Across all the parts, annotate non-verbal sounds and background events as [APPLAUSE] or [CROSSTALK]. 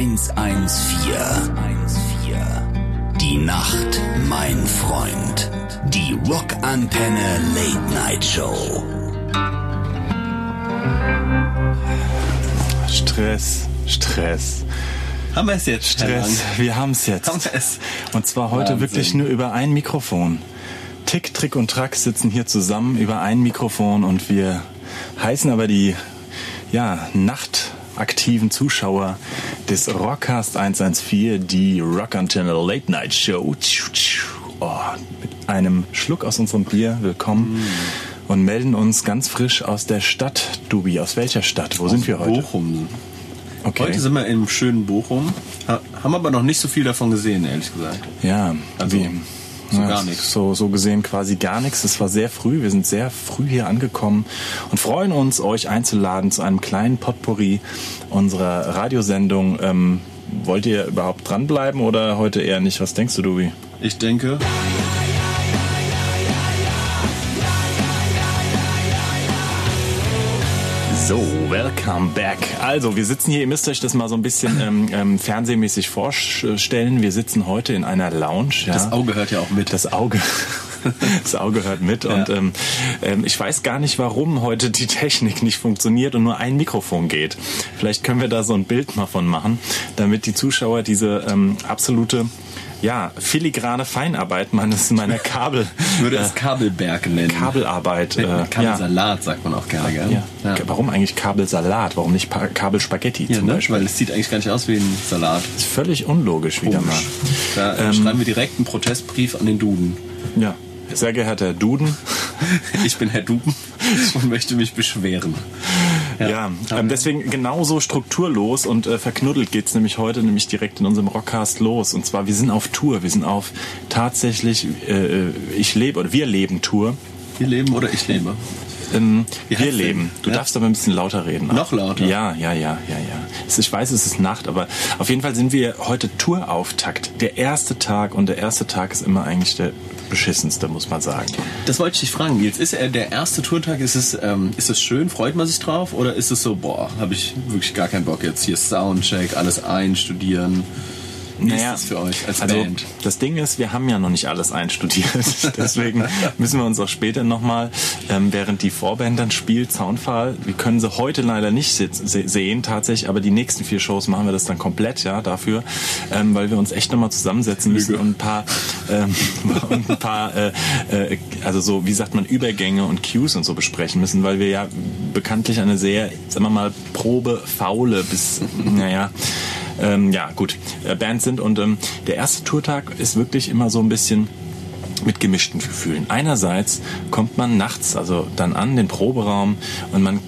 114. Die Nacht, mein Freund. Die Rockantenne Late Night Show. Stress, Stress. Haben wir es jetzt? Stress. Wir haben es jetzt. Haben wir es. Und zwar heute Wahnsinn. wirklich nur über ein Mikrofon. Tick, Trick und Track sitzen hier zusammen über ein Mikrofon und wir heißen aber die ja, nachtaktiven Zuschauer des Rockcast 114, die Rockantenne Late Night Show. Oh, mit einem Schluck aus unserem Bier willkommen und melden uns ganz frisch aus der Stadt. Dubi, aus welcher Stadt? Wo sind wir heute? Bochum. Okay. Heute sind wir im schönen Bochum. Ha- Haben aber noch nicht so viel davon gesehen, ehrlich gesagt. Ja, Also, wie, so ja, gar nichts. So, so gesehen quasi gar nichts. Es war sehr früh. Wir sind sehr früh hier angekommen und freuen uns, euch einzuladen zu einem kleinen Potpourri unserer Radiosendung. Ähm, wollt ihr überhaupt dranbleiben oder heute eher nicht? Was denkst du, Dubi? Ich denke, So, welcome back. Also, wir sitzen hier, ihr müsst euch das mal so ein bisschen ähm, ähm, fernsehmäßig vorstellen. Wir sitzen heute in einer Lounge. Ja. das Auge hört ja auch mit. Das Auge. [LAUGHS] Das Auge hört mit und ähm, ähm, ich weiß gar nicht, warum heute die Technik nicht funktioniert und nur ein Mikrofon geht. Vielleicht können wir da so ein Bild mal von machen, damit die Zuschauer diese ähm, absolute ja, filigrane Feinarbeit meines meiner Kabel Ich würde es äh, Kabelberg nennen. Kabelarbeit äh, ja. Kabelsalat sagt man auch gerne, gell? Ja. Warum eigentlich Kabelsalat? Warum nicht Pa- Kabelspaghetti Ja, zum ne? Beispiel? Weil es sieht eigentlich gar nicht aus wie ein Salat. ist völlig unlogisch wieder mal. Komisch. Da äh, Ähm, schreiben wir direkt einen Protestbrief an den Duden. Ja. Sehr geehrter Herr Duden, [LAUGHS] Ich bin Herr Duden [LAUGHS] und möchte mich beschweren. Ja, ähm, deswegen genauso strukturlos und äh, verknuddelt geht's nämlich heute nämlich direkt in unserem Rockcast los. Und zwar, wir sind auf Tour, wir sind auf tatsächlich, äh, ich lebe oder wir leben Tour. Wir leben oder ich lebe. Ähm, wir leben. Du Ja? darfst aber ein bisschen lauter reden. Noch lauter? Ja, ja, ja, ja, ja. Es- Ich weiß, es ist Nacht, aber auf jeden Fall sind wir heute Tourauftakt. Der erste Tag und der erste Tag ist immer eigentlich der beschissenste, muss man sagen. Das wollte ich dich fragen. Jetzt ist er der erste Tourtag. Ist es, ähm, ist es schön? Freut man sich drauf? Oder ist es so, boah, habe ich wirklich gar keinen Bock jetzt hier Soundcheck, alles einstudieren? Wie ist das für euch als also Band? das Ding ist, wir haben ja noch nicht alles einstudiert. [LAUGHS] Deswegen müssen wir uns auch später nochmal, ähm, während die Vorband dann spielt, Soundfall, wir können sie heute leider nicht se se sehen tatsächlich, aber die nächsten vier Shows machen wir das dann komplett, ja, dafür, ähm, weil wir uns echt nochmal zusammensetzen müssen und ein paar, ähm, [LAUGHS] und ein paar, äh, äh, also so, wie sagt man, Übergänge und Cues und so besprechen müssen, weil wir ja bekanntlich eine sehr, sagen wir mal, Probe faule bis, naja, ähm, ja, gut, äh, Band sind. Und ähm, der erste Tourtag ist wirklich immer so ein bisschen mit gemischten Gefühlen. Einerseits kommt man nachts, also dann an den Proberaum und man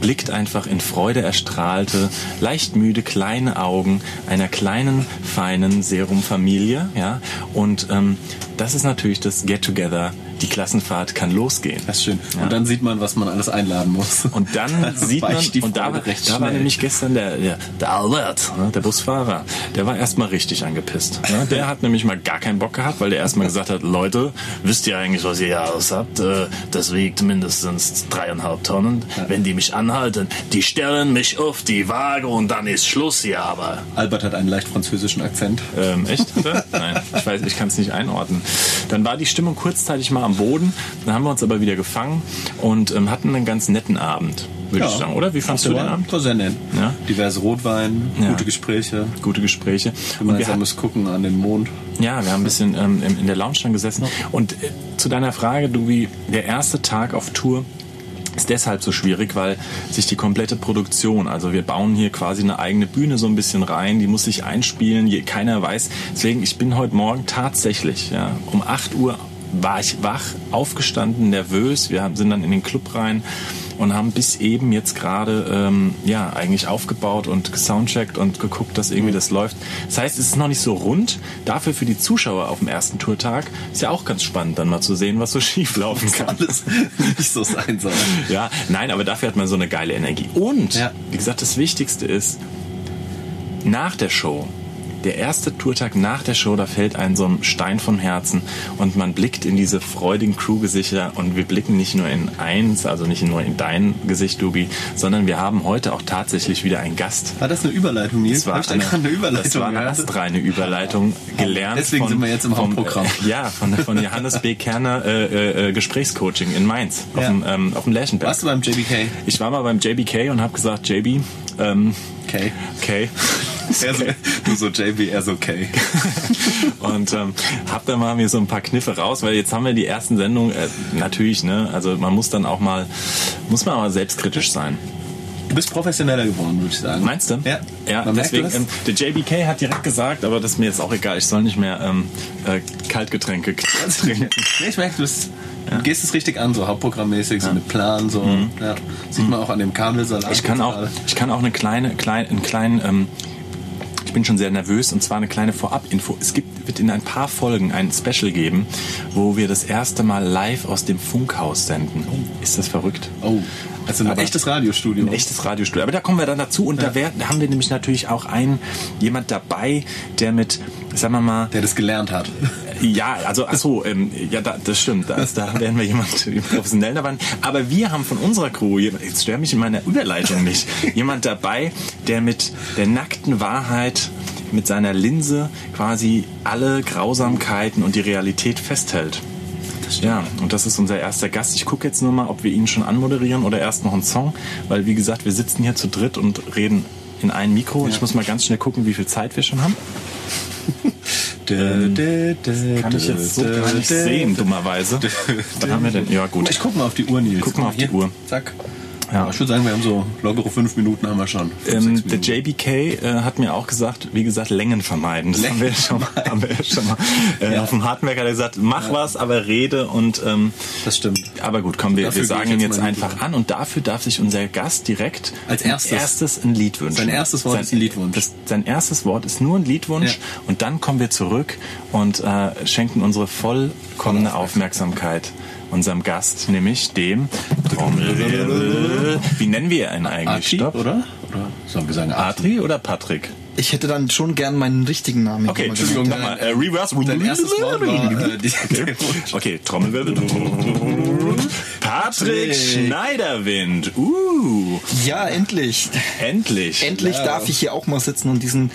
blickt einfach in Freude erstrahlte, leicht müde kleine Augen einer kleinen, feinen Serumfamilie, ja. Und ähm, das ist natürlich das Get-Together. Die Klassenfahrt kann losgehen. Das ist schön. Ja. Und dann sieht man, was man alles einladen muss. Und dann [LAUGHS] sieht man, und da, war- da war nämlich gestern der, der, der Albert, ne, der Busfahrer, der war erstmal richtig angepisst. Ne? Der hat nämlich mal gar keinen Bock gehabt, weil der erstmal gesagt hat, Leute, wisst ihr eigentlich, was ihr hier alles habt? Äh, Das wiegt mindestens dreieinhalb Tonnen. Wenn die mich anhalten, die stellen mich auf die Waage und dann ist Schluss hier aber. Albert hat einen leicht französischen Akzent. Ähm, echt? Nein, ich weiß, ich kann es nicht einordnen. Dann war die Stimmung kurzzeitig mal am Boden, dann haben wir uns aber wieder gefangen und ähm, hatten einen ganz netten Abend, würde ich sagen, oder? Wie fandst du den Abend? War sehr nett. Ja. Diverse Rotwein, Ja. gute Gespräche, Gute Gespräche. Und wir gemeinsames Gucken an den Mond. ja, wir haben ein bisschen ähm, in in der Lounge dann gesessen. Und äh, zu deiner Frage, du wie der erste Tag auf Tour ist deshalb so schwierig, weil sich die komplette Produktion, also wir bauen hier quasi eine eigene Bühne so ein bisschen rein, die muss sich einspielen, je, keiner weiß. Deswegen, ich bin heute Morgen tatsächlich, ja, um 8 Uhr war ich wach, aufgestanden, nervös. Wir sind dann in den Club rein und haben bis eben jetzt gerade ähm, ja eigentlich aufgebaut und gesoundcheckt und geguckt, dass irgendwie das läuft. Das heißt, es ist noch nicht so rund. Dafür für die Zuschauer auf dem ersten Tourtag ist ja auch ganz spannend, dann mal zu sehen, was so [LAUGHS] schief laufen kann. Alles [LAUGHS] nicht so sein soll. Ja, nein, aber dafür hat man so eine geile Energie. Und, Ja. wie gesagt, das Wichtigste ist, nach der Show der erste Tourtag nach der Show, da fällt ein so ein Stein vom Herzen und man blickt in diese freudigen Crew-Gesichter und wir blicken nicht nur in eins, also nicht nur in dein Gesicht, Dubi, sondern wir haben heute auch tatsächlich wieder einen Gast. War das eine Überleitung, Nils? Das war, Hab eine, eine Überleitung das war eine astreine Überleitung gelernt. Deswegen von, sind wir jetzt im vom, Hauptprogramm. Äh, ja, von, von Johannes B. Kerner äh, äh, äh, Gesprächscoaching in Mainz auf Ja. dem, ähm, auf dem Lerchenberg. Warst du beim JBK? Ich war mal beim JBK und habe gesagt, JB, ähm, Okay. okay. [LAUGHS] Er so, du so JB, er so okay. [LAUGHS] und ähm, hab da mal mir so ein paar Kniffe raus, weil jetzt haben wir die ersten Sendungen, äh, natürlich, ne, also man muss dann auch mal, muss man auch mal selbstkritisch sein. Du bist professioneller geworden, würde ich sagen. Meinst du? Ja. Ja, Man deswegen, ähm, der JBK hat direkt gesagt, aber das ist mir jetzt auch egal, ich soll nicht mehr ähm, äh, Kaltgetränke trinken. Nee, [LAUGHS] ich merke, du, bist, du gehst es richtig an, so hauptprogrammmäßig, so mit Plan, so. Ja. Sieht man auch an dem Kabelsalat. Mhm. Ich kann auch, ich kann auch eine kleine, klein, einen kleinen, ähm, bin schon sehr nervös und zwar eine kleine Vorab-Info. Es gibt, wird in ein paar Folgen ein Special geben, wo wir das erste Mal live aus dem Funkhaus senden. Ist das verrückt? Oh, also ein Aber- echtes Radiostudio. Ein echtes Radiostudio. Aber da kommen wir dann dazu und da, wär, da haben wir nämlich natürlich auch einen, jemand dabei, der mit, sagen wir mal, Der das gelernt hat. Ja, also ach so, ähm, ja, da, das stimmt. Da, da werden wir jemand [LAUGHS] professionell dabei. Aber wir haben von unserer Crew, jetzt stör mich in meiner Überleitung nicht, [LAUGHS] jemand dabei, der mit der nackten Wahrheit, mit seiner Linse quasi alle Grausamkeiten und die Realität festhält. Ja, und das ist unser erster Gast. Ich gucke jetzt nur mal, ob wir ihn schon anmoderieren oder erst noch einen Song, weil wie gesagt, wir sitzen hier zu dritt und reden in ein Mikro. Ich muss mal ganz schnell gucken, wie viel Zeit wir schon haben. [LAUGHS] Kann Kann ich jetzt so gar nicht sehen, dummerweise. Was haben wir denn? Ja, gut. Ich guck mal auf die Uhr, Nils. Guck mal auf die. Uhr. Zack. Ja. Ich würde sagen, wir haben so lockere fünf Minuten haben wir schon. Ähm, der. JBK äh, hat mir auch gesagt, wie gesagt, Längen vermeiden. Das haben wir ja schon mal. Haben wir ja schon mal. Äh, Ja. Auf dem Hartmerk hat er gesagt, mach was, aber rede und ähm, Das stimmt. aber gut, komm, wir, wir sagen ihn jetzt jetzt einfach an und dafür darf sich unser Gast direkt Als erstes. erstes ein Lied wünschen. Sein erstes Wort ist ein Liedwunsch. Das, sein erstes Wort ist nur ein Liedwunsch Ja. und dann kommen wir zurück und äh, schenken unsere vollkommene Aufmerksamkeit unserem Gast, nämlich dem Trommelwirbel. Wie nennen wir ihn eigentlich? Archie, Stopp. oder? Oder sollen wir sagen Arthur? Adri oder Patrick? Ich hätte dann schon gern meinen richtigen Namen. Okay, Entschuldigung, nochmal. Äh, reverse. Dein erstes Wort war äh, die, [LAUGHS] Wunsch. Okay, Trommelwirbel. Patrick Schneiderwind. Uh, Ja, endlich. endlich. Endlich darf ich hier auch mal sitzen und diesen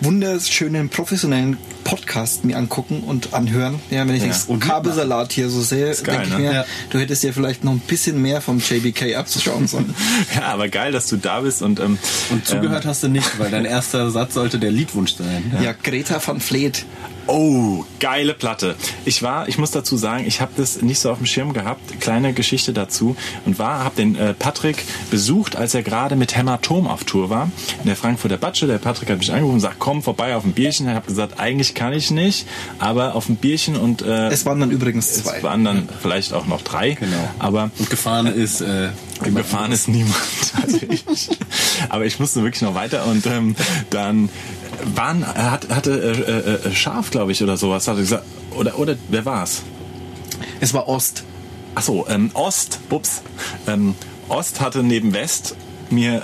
wunderschönen professionellen Podcast mir angucken und anhören. Ja, wenn ich Ja. den Kabelsalat hier so sehe, denke ich ne? mir, Ja. du hättest dir vielleicht noch ein bisschen mehr vom JBK abzuschauen sollen. [LAUGHS] Ja, aber geil, dass du da bist und, ähm, Und zugehört hast du nicht, weil dein erster Satz sollte der Liedwunsch sein. ja. Greta van Vleet. Oh, geile Platte. Ich war, ich muss dazu sagen, ich habe das nicht so auf dem Schirm gehabt. Kleine Geschichte dazu und war, habe den äh, Patrick besucht, als er gerade mit Hämatom auf Tour war in der Frankfurter Batsche. Der Patrick hat mich angerufen und sagt, komm vorbei auf ein Bierchen. Ich habe gesagt, eigentlich kann ich nicht, aber auf ein Bierchen und äh, Es waren dann übrigens es zwei. waren dann vielleicht auch noch drei. Genau. Aber Und gefahren ist äh, [LAUGHS] gefahren ist niemand. Also ich, aber ich musste wirklich noch weiter und ähm, dann waren, er hat, hatte äh, äh, Schaf, glaube ich, oder sowas. Hat er gesagt, oder, oder wer war's? Es war Ost. Ach so, ähm, Ost, ups. Ähm, Ost hatte neben West mir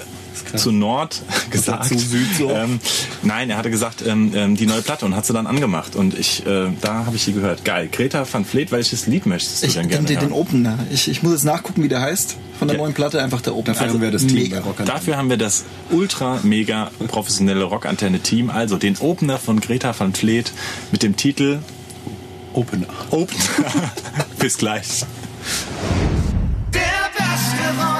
zu Nord [LAUGHS] gesagt. zu Süd so? Ähm, nein, er hatte gesagt, ähm, ähm, die neue Platte und hat sie dann angemacht. Und ich, äh, da habe ich sie gehört. Geil. Greta van Vleet, welches Lied möchtest du Ich denn den, gerne den, den hören? Opener. Ich, ich muss jetzt nachgucken, wie der heißt. Von der Ja. neuen Platte einfach der Opener. Dafür haben wir das Team mega. bei Rock Dafür haben wir das ultra mega professionelle Rockantenne-Team, also den Opener von Greta van Vleet mit dem Titel Opener. Opener. [LAUGHS] Bis gleich. Der beste Rock.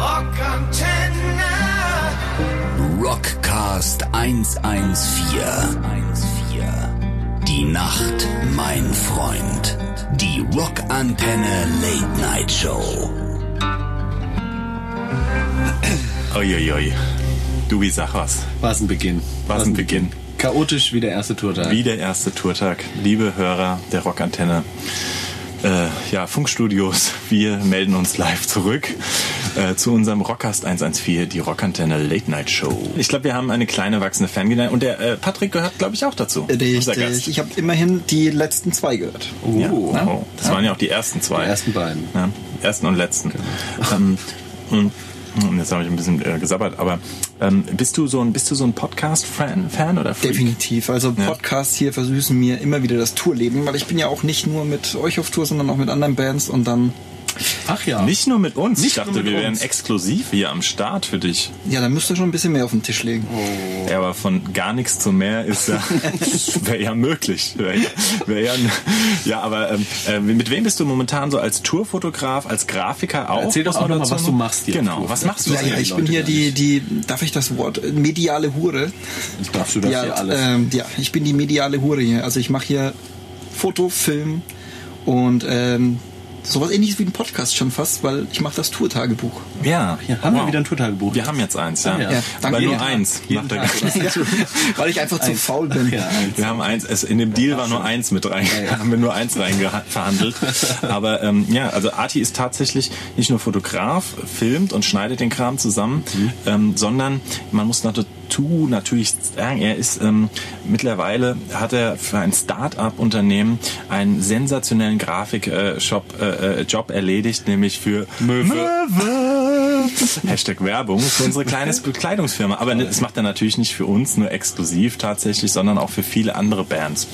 Rockantenne. Rockcast 114. Die Nacht, mein Freund. Die Rockantenne Late Night Show. Uiuiui. Du, wie sag was? War es ein Beginn. War es ein Beginn. Chaotisch wie der erste Tourtag. Wie der erste Tourtag. Liebe Hörer der Rockantenne. Äh, ja, Funkstudios, wir melden uns live zurück äh, zu unserem Rockcast 114, die Rockantenne Late Night Show. Ich glaube, wir haben eine kleine wachsende Fangemeinde und der äh, Patrick gehört, glaube ich, auch dazu. Richtig. Ich habe immerhin die letzten zwei gehört. Ja. Oh. Oh, das waren ja auch die ersten zwei. Die ersten beiden. Ja, ersten und letzten. Ähm, und Hm, Jetzt habe ich ein bisschen äh, gesabbert, aber ähm, bist du so ein bist du so ein Podcast-Fan Fan oder Freak? Definitiv. Also Podcasts hier versüßen mir immer wieder das Tourleben, weil ich bin ja auch nicht nur mit euch auf Tour, sondern auch mit anderen Bands und dann, Ach ja. Nicht nur mit uns. ich Nicht nur dachte, wir wären uns. exklusiv hier am Start für dich. ja, dann müsst ihr schon ein bisschen mehr auf den Tisch legen. Ja, aber von gar nichts zu mehr ist ja, [LAUGHS] wäre ja möglich. Wär, ja- wär ja, ja, aber ähm, äh, mit wem bist du momentan so als Tourfotograf, als Grafiker auch? Erzähl doch auch mal, dazu was du machst hier. Genau, was machst du? Ja, ja, ich Leute bin hier die, die, darf ich das Wort, mediale Hure? Darfst du das ja, hier alles. Ähm, ja, ich bin die mediale Hure hier. Also ich mache hier Foto, Film und ähm, sowas ähnliches wie ein Podcast schon fast, weil ich mache das Tourtagebuch. Ja, Hier haben wir wieder ein Tourtagebuch. Wir haben jetzt eins, ja. Ah, ja. Ja, aber danke. nur Jeden eins. Nach der Tag, [LAUGHS] weil ich einfach zu faul bin. Ja, eins. Wir haben eins, es, in dem Deal war nur eins mit rein, ja. haben wir nur eins rein verhandelt. [LAUGHS] Aber ähm, ja, also Arti ist tatsächlich nicht nur Fotograf, filmt und schneidet den Kram zusammen, ähm, sondern man muss dazu natürlich sagen, er ist ähm, mittlerweile hat er für ein Start-up-Unternehmen einen sensationellen Grafik-Shop äh, äh, Job erledigt, nämlich für Möwe. [LAUGHS] Hashtag Werbung für unsere kleine Bekleidungsfirma. Aber das macht er natürlich nicht für uns nur exklusiv tatsächlich, sondern auch für viele andere Bands.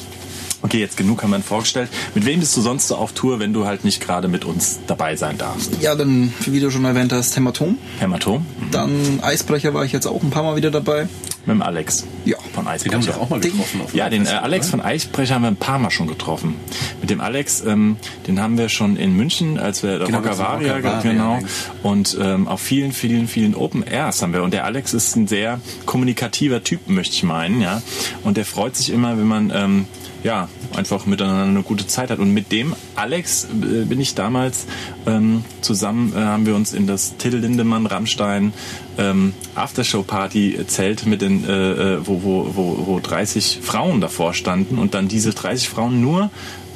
Okay, jetzt genug haben wir ihn vorgestellt. Mit wem bist du sonst so auf Tour, wenn du halt nicht gerade mit uns dabei sein darfst? Ja, dann, wie du schon erwähnt hast, Hämatom. Hämatom? Dann Eisbrecher war ich jetzt auch ein paar Mal wieder dabei. Mit dem Alex. Ja. Von Den haben Eisbrecher. wir auch mal getroffen. auf Ja, den äh, Alex oder? von Eisbrecher haben wir ein paar Mal schon getroffen. Mit dem Alex, ähm, den haben wir schon in München, als wir Genau, Rocker als wir Varia, Rocker Varia, genau. Und ähm, auf vielen, vielen, vielen Open Airs haben wir. Und der Alex ist ein sehr kommunikativer Typ, möchte ich meinen, ja. Und der freut sich immer, wenn man ähm, ja einfach miteinander eine gute Zeit hat. Und mit dem Alex äh, bin ich damals ähm, zusammen, äh, haben wir uns in das Till Lindemann Rammstein ähm, Aftershow Party Zelt mit den, äh, äh, wo, wo, wo, wo 30 Frauen davor standen und dann diese 30 Frauen nur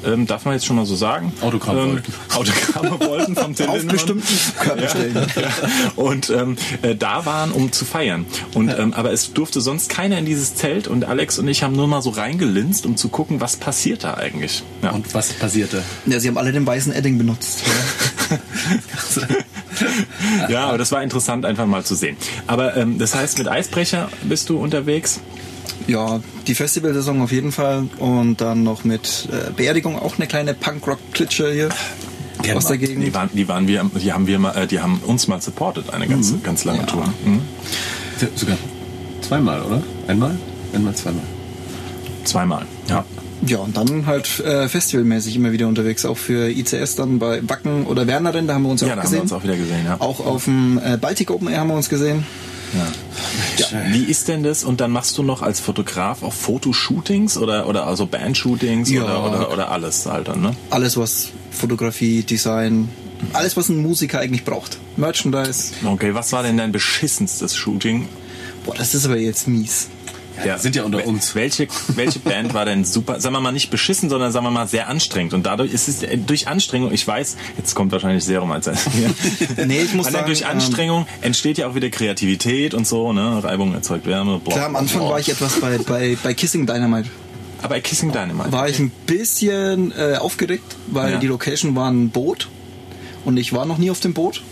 ähm, darf man jetzt schon mal so sagen? Autogramm ähm, wollten. Autogramme wollten vom [LAUGHS] Till Auf bestimmten Körperstellen. Ja. [LAUGHS] Und ähm, äh, da waren, um zu feiern. Und ähm, aber es durfte sonst keiner in dieses Zelt und Alex und ich haben nur mal so reingelinst, um zu gucken, was passiert da eigentlich. Ja. Und was passierte? Ja, sie haben alle den weißen Edding benutzt. [LAUGHS] ja, aber das war interessant einfach mal zu sehen. Aber ähm, das heißt, mit Eisbrecher bist du unterwegs? Ja, die Festivalsaison auf jeden Fall. Und dann noch mit äh, Beerdigung auch eine kleine Punkrock-Klitsche hier aus der Die Gegend. waren, die waren wir, die haben wir mal, äh, die haben uns mal supportet, eine ganz, ganz lange Ja. Tour. Mhm. Sogar zweimal, oder? Einmal? Einmal, zweimal. Zweimal. Ja. Ja, und dann halt äh, festivalmäßig immer wieder unterwegs, auch für ICS dann bei Wacken oder Wernerin, da haben wir uns ja, Ja, auch da haben wir gesehen. uns auch wieder gesehen, ja. Auch auf dem äh, Baltic Open Air haben wir uns gesehen. Ja. Wie ist denn das? Und dann machst du noch als Fotograf auch Fotoshootings oder, oder also Bandshootings Ja. oder, oder, oder alles, Alter, ne? Alles, was Fotografie, Design, alles, was ein Musiker eigentlich braucht. Merchandise. Okay, was war denn dein beschissenstes Shooting? Boah, das ist aber jetzt mies. Ja, sind ja unter uns. Welche, welche Band war denn super, sagen wir mal nicht beschissen, sondern sagen wir mal sehr anstrengend. Und dadurch ist es äh, durch Anstrengung, ich weiß, jetzt kommt wahrscheinlich Serum als [LAUGHS] Nee, ich muss sagen, durch ähm, Anstrengung entsteht ja auch wieder Kreativität und so, ne? Reibung erzeugt Wärme. Bla, Klar, am Anfang bla. war ich etwas bei, bei, bei Kissing Dynamite. Aber Kissing Dynamite. War ich ein bisschen äh, aufgeregt, weil Ja. die Location war ein Boot und ich war noch nie auf dem Boot.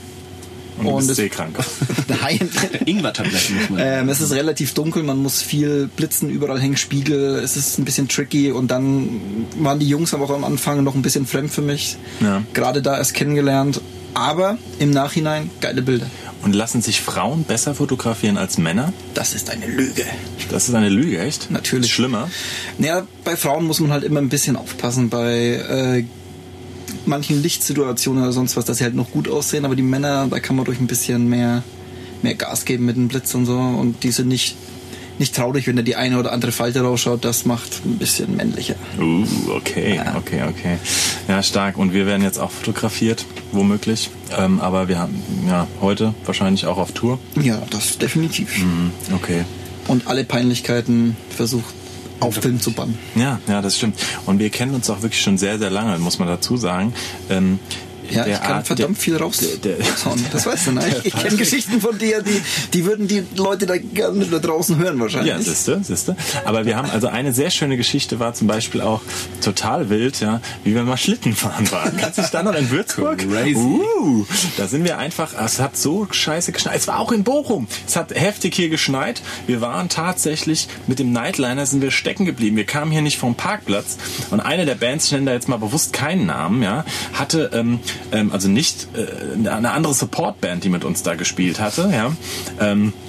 Und du bist es- seekrank. [LAUGHS] Nein. [LAUGHS] Ingwer-Tabletten muss man. Ähm, es ist relativ dunkel, man muss viel blitzen, überall hängen Spiegel, es ist ein bisschen tricky und dann waren die Jungs aber auch am Anfang noch ein bisschen fremd für mich. Ja. Gerade da erst kennengelernt, aber im Nachhinein geile Bilder. Und lassen sich Frauen besser fotografieren als Männer? Das ist eine Lüge. Das ist eine Lüge, echt? Natürlich. Ist schlimmer. Naja, bei Frauen muss man halt immer ein bisschen aufpassen, bei äh, manchen Lichtsituationen oder sonst was, dass sie halt noch gut aussehen, aber die Männer, da kann man durch ein bisschen mehr, mehr Gas geben mit dem Blitz und so und die sind nicht, nicht traurig, wenn da die eine oder andere Falte rausschaut, das macht ein bisschen männlicher. Uh, okay, okay, okay. Ja, stark. Und wir werden jetzt auch fotografiert, womöglich. Ähm, aber wir haben ja heute wahrscheinlich auch auf Tour. Ja, das definitiv. Mhm, okay. Und alle Peinlichkeiten versucht auf Film zu bannen. Ja, ja, das stimmt. Und wir kennen uns auch wirklich schon sehr, sehr lange, muss man dazu sagen. Ähm, Ja, ich kann Art- verdammt der- viel raus. der- der- [LAUGHS] das weißt du, ne? [LAUGHS] Ich, ich kenne Geschichten von dir, die, die würden die Leute da gerne da draußen hören wahrscheinlich. Ja, siehste, siehste. Aber wir haben also eine sehr schöne Geschichte war zum Beispiel auch total wild, ja, wie wir mal Schlitten fahren waren. Kannst du dich da noch in Würzburg? Crazy. Uh, da sind wir einfach, es hat so scheiße geschneit. Es war auch in Bochum. Es hat heftig hier geschneit. Wir waren tatsächlich mit dem Nightliner sind wir stecken geblieben. Wir kamen hier nicht vom Parkplatz und eine der Bands, ich nenne da jetzt mal bewusst keinen Namen, ja, hatte ähm, ähm, also nicht äh, eine andere Supportband, die mit uns da gespielt hatte, ja. Ähm, [LAUGHS]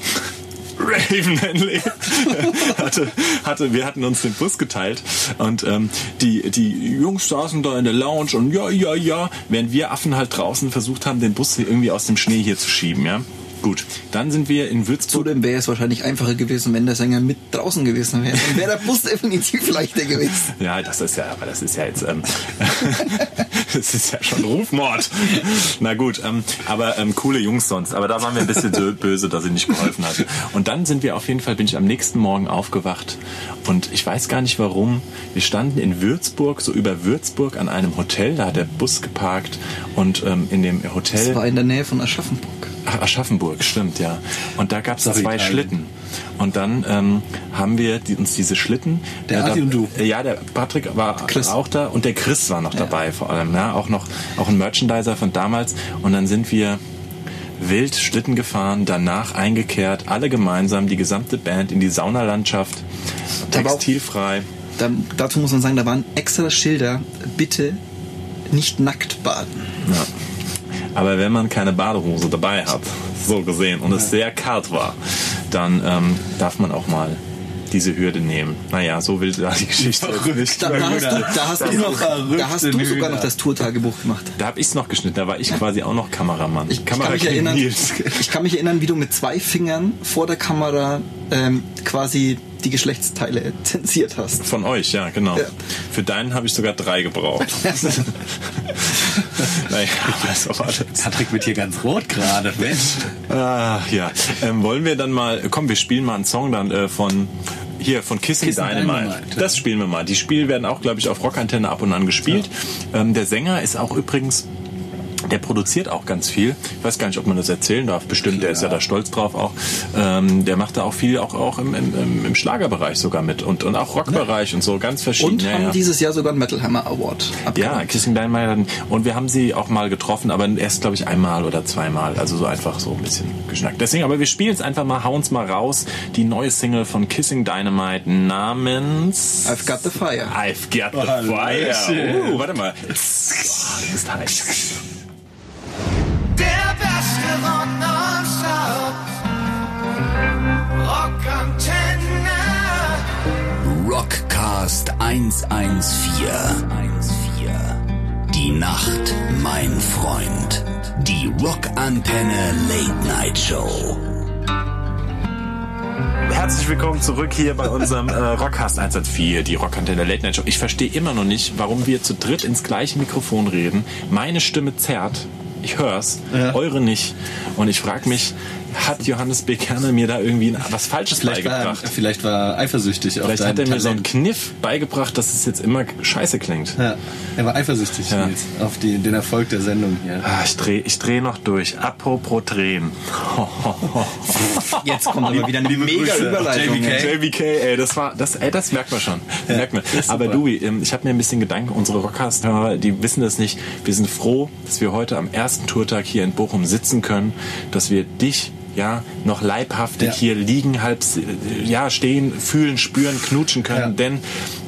Raven Henley [LAUGHS] hatte, hatte, wir hatten uns den Bus geteilt und ähm, die, die Jungs saßen da in der Lounge und ja, ja, ja, während wir Affen halt draußen versucht haben, den Bus irgendwie aus dem Schnee hier zu schieben, ja. Gut, dann sind wir in Würzburg. Zudem wäre es wahrscheinlich einfacher gewesen, wenn der Sänger mit draußen gewesen wäre. Dann wäre der Bus [LAUGHS] definitiv leichter gewesen. Ja, das ist ja, aber das ist ja jetzt, ähm, [LAUGHS] das ist ja schon Rufmord. Na gut, ähm, aber ähm, coole Jungs sonst. Aber da waren wir ein bisschen so böse, dass sie nicht geholfen hatten. Und dann sind wir auf jeden Fall, bin ich am nächsten Morgen aufgewacht und ich weiß gar nicht warum. Wir standen in Würzburg, so über Würzburg an einem Hotel. Da hat der Bus geparkt und ähm, in dem Hotel. Das war in der Nähe von Aschaffenburg. Ach, Aschaffenburg, stimmt, ja. Und da gab es zwei Italien. Schlitten. Und dann ähm, haben wir die, uns diese Schlitten. Der äh, Adi da, und du. äh, Ja, der Patrick war Chris. auch da und der Chris war noch dabei vor allem. Ja, auch noch auch ein Merchandiser von damals. Und dann sind wir wild Schlitten gefahren, danach eingekehrt, alle gemeinsam, die gesamte Band in die Saunalandschaft, Da textilfrei. Dann, dazu muss man sagen, da waren extra Schilder, bitte nicht nackt baden. Ja. Aber wenn man keine Badehose dabei hat, so gesehen, und es sehr kalt war, dann ähm, darf man auch mal diese Hürde nehmen. Naja, so will da die Geschichte [LAUGHS] nicht. Da, da, hast du, da, hast du, noch, da hast du sogar noch das Tourtagebuch gemacht. Da habe ich's noch geschnitten, da war ich quasi auch noch Kameramann. Ich, ich, kann mich erinnern, ich kann mich erinnern, wie du mit zwei Fingern vor der Kamera ähm, quasi die Geschlechtsteile [LAUGHS] zensiert hast. Von euch, ja, genau. Ja. Für deinen habe ich sogar drei gebraucht. [LAUGHS] [LAUGHS] naja, das war alles. Patrick wird hier ganz rot gerade. Mensch. Ah, ja. Ähm, wollen wir dann mal, komm, wir spielen mal einen Song dann äh, von hier von Kissing, Kissing Dynamite. Dynamite, Das spielen wir mal. Die Spiele werden auch, glaube ich, auf Rockantenne ab und an gespielt. Ähm, der Sänger ist auch übrigens der produziert auch ganz viel. Ich weiß gar nicht, ob man das erzählen darf. Bestimmt, der ist ja da stolz drauf auch. Ähm, der macht da auch viel, auch, auch im, im, im- Schlagerbereich sogar mit und, und auch Rockbereich und so, ganz verschieden. Und ja, haben ja. dieses Jahr sogar einen Metal Hammer Award Ja, abgeräumt. Kissing Dynamite. Und wir haben sie auch mal getroffen, aber erst, glaube ich, einmal oder zweimal. Also so einfach so ein bisschen geschnackt. Deswegen, aber wir spielen es einfach mal, hauen's mal raus. Die neue Single von Kissing Dynamite namens... I've got the fire. I've got the Hallöchen. fire. Uh, warte mal. Oh, das ist heiß. Rockantenne. Rockcast 114. Die Nacht, mein Freund. Die Rockantenne Late Night Show. Herzlich willkommen zurück hier bei unserem äh, Rockcast 114, die Rockantenne Late Night Show. Ich verstehe immer noch nicht, warum wir zu dritt ins gleiche Mikrofon reden. Meine Stimme zerrt. Ich hör's, eure nicht. Und ich frage mich, hat Johannes B. Kerner mir da irgendwie was Falsches Vielleicht war, beigebracht? vielleicht war er eifersüchtig auf Vielleicht hat er mir so einen. Kniff beigebracht, dass es jetzt immer scheiße klingt. Ja, er war eifersüchtig Ja. Nils, auf die, den Erfolg der Sendung hier. Ah, ich drehe ich dreh noch durch. Apropos drehen. [LAUGHS] Jetzt kommt aber wieder eine mega Grüße. Überleitung. JBK. JBK, ey, das war, das, ey, das merkt man schon. merkt man. Aber du, ähm, ich habe mir ein bisschen Gedanken, unsere Rockcast-Hörer, die wissen das nicht. Wir sind froh, dass wir heute am ersten Tourtag hier in Bochum sitzen können, dass wir dich ja, noch leibhaftig Ja. hier liegen, halb, äh, ja, stehen, fühlen, spüren, knutschen können, Ja. denn